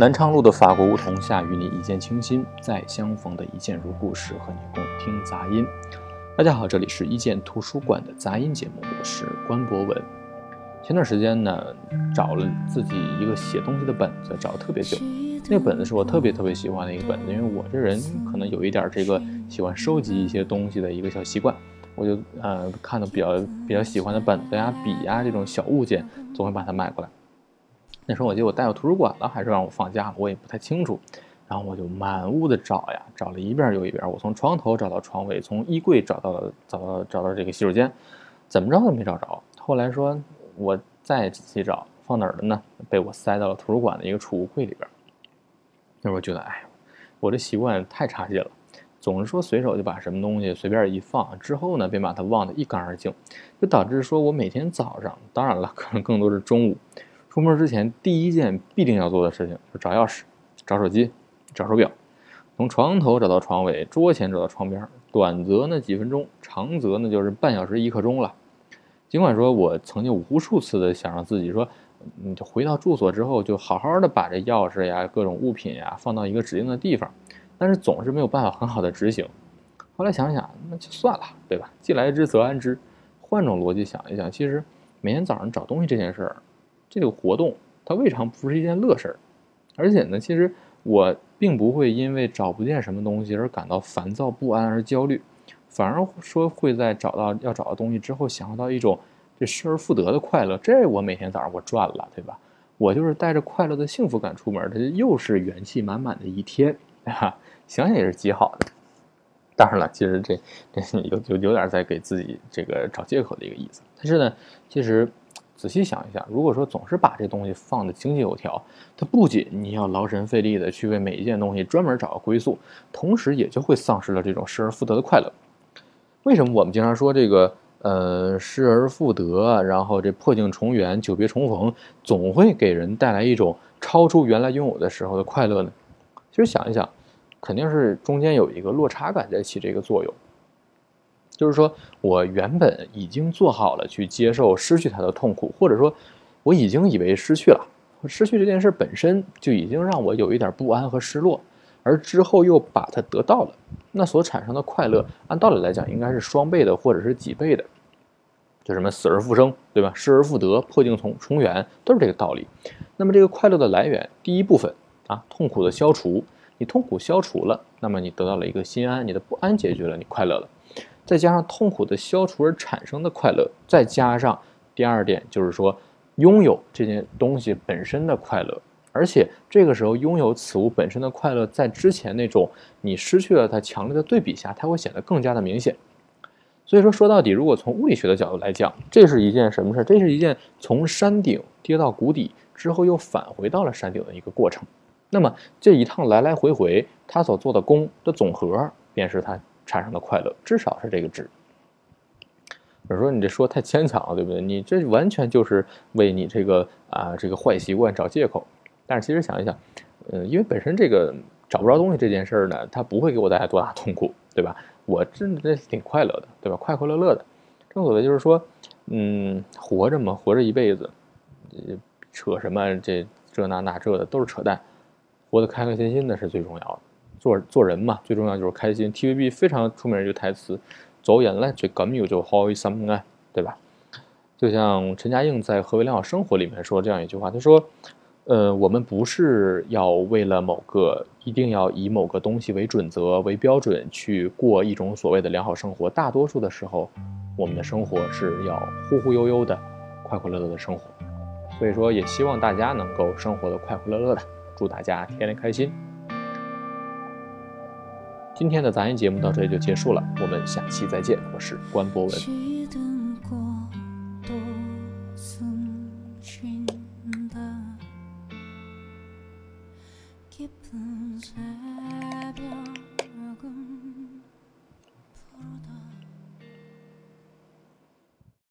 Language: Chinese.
南昌路的法国梧桐下，与你一见倾心，再相逢的一见如故时，和你共听杂音。大家好，这里是一见图书馆的杂音节目，我是关博文。前段时间呢，找了自己一个写东西的本子，找了特别久。那个本子是我特别特别喜欢的一个本子，因为我这人可能有一点这个喜欢收集一些东西的一个小习惯，我就呃看到比较比较喜欢的本子呀、笔呀这种小物件，总会把它买过来。那时候我记得我带到图书馆了，还是让我放假了，我也不太清楚。然后我就满屋的找呀，找了一遍又一遍。我从床头找到床尾，从衣柜找到了，找到找到这个洗手间，怎么着都没找着。后来说我再仔细找，放哪儿了呢？被我塞到了图书馆的一个储物柜里边。那时候觉得，哎，我这习惯太差劲了，总是说随手就把什么东西随便一放，之后呢便把它忘得一干二净，就导致说我每天早上，当然了，可能更多是中午。出门之前第一件必定要做的事情就是找钥匙、找手机、找手表，从床头找到床尾，桌前找到床边，短则呢几分钟，长则呢就是半小时一刻钟了。尽管说我曾经无数次的想让自己说，嗯，就回到住所之后就好好的把这钥匙呀、各种物品呀放到一个指定的地方，但是总是没有办法很好的执行。后来想想，那就算了，对吧？既来之则安之。换种逻辑想一想，其实每天早上找东西这件事儿。这个活动它未尝不是一件乐事儿，而且呢，其实我并不会因为找不见什么东西而感到烦躁不安而焦虑，反而说会在找到要找的东西之后，享受到一种这失而复得的快乐。这我每天早上我赚了，对吧？我就是带着快乐的幸福感出门，这又是元气满满的一天，啊，想想也是极好的。当然了，其实这这有有有点在给自己这个找借口的一个意思。但是呢，其实。仔细想一想，如果说总是把这东西放的井井有条，它不仅你要劳神费力的去为每一件东西专门找个归宿，同时也就会丧失了这种失而复得的快乐。为什么我们经常说这个呃失而复得，然后这破镜重圆、久别重逢，总会给人带来一种超出原来拥有的时候的快乐呢？其实想一想，肯定是中间有一个落差感在起这个作用。就是说，我原本已经做好了去接受失去它的痛苦，或者说，我已经以为失去了，失去这件事本身就已经让我有一点不安和失落，而之后又把它得到了，那所产生的快乐，按道理来讲应该是双倍的或者是几倍的，就什么死而复生，对吧？失而复得，破镜重重圆，都是这个道理。那么这个快乐的来源，第一部分啊，痛苦的消除，你痛苦消除了，那么你得到了一个心安，你的不安解决了，你快乐了。再加上痛苦的消除而产生的快乐，再加上第二点，就是说拥有这件东西本身的快乐，而且这个时候拥有此物本身的快乐，在之前那种你失去了它强烈的对比下，它会显得更加的明显。所以说，说到底，如果从物理学的角度来讲，这是一件什么事儿这是一件从山顶跌到谷底之后又返回到了山顶的一个过程。那么这一趟来来回回，它所做的功的总和，便是它。产生的快乐至少是这个值。有人说你这说太牵强了，对不对？你这完全就是为你这个啊这个坏习惯找借口。但是其实想一想，呃，因为本身这个找不着东西这件事儿呢，它不会给我带来多大痛苦，对吧？我真的挺快乐的，对吧？快快乐乐的。正所谓就是说，嗯，活着嘛，活着一辈子，扯什么这这那那这的都是扯淡，活得开开心心的是最重要的。做做人嘛，最重要就是开心。TVB 非常出名的一句台词：“走眼泪最感有就好心啊，对吧？”就像陈嘉映在《何为良好生活》里面说这样一句话，他说：“呃，我们不是要为了某个一定要以某个东西为准则为标准去过一种所谓的良好生活，大多数的时候，我们的生活是要忽忽悠悠的，快快乐乐的生活。所以说，也希望大家能够生活的快快乐乐的，祝大家天天开心。”今天的杂音节目到这里就结束了我们下期再见我是关博文。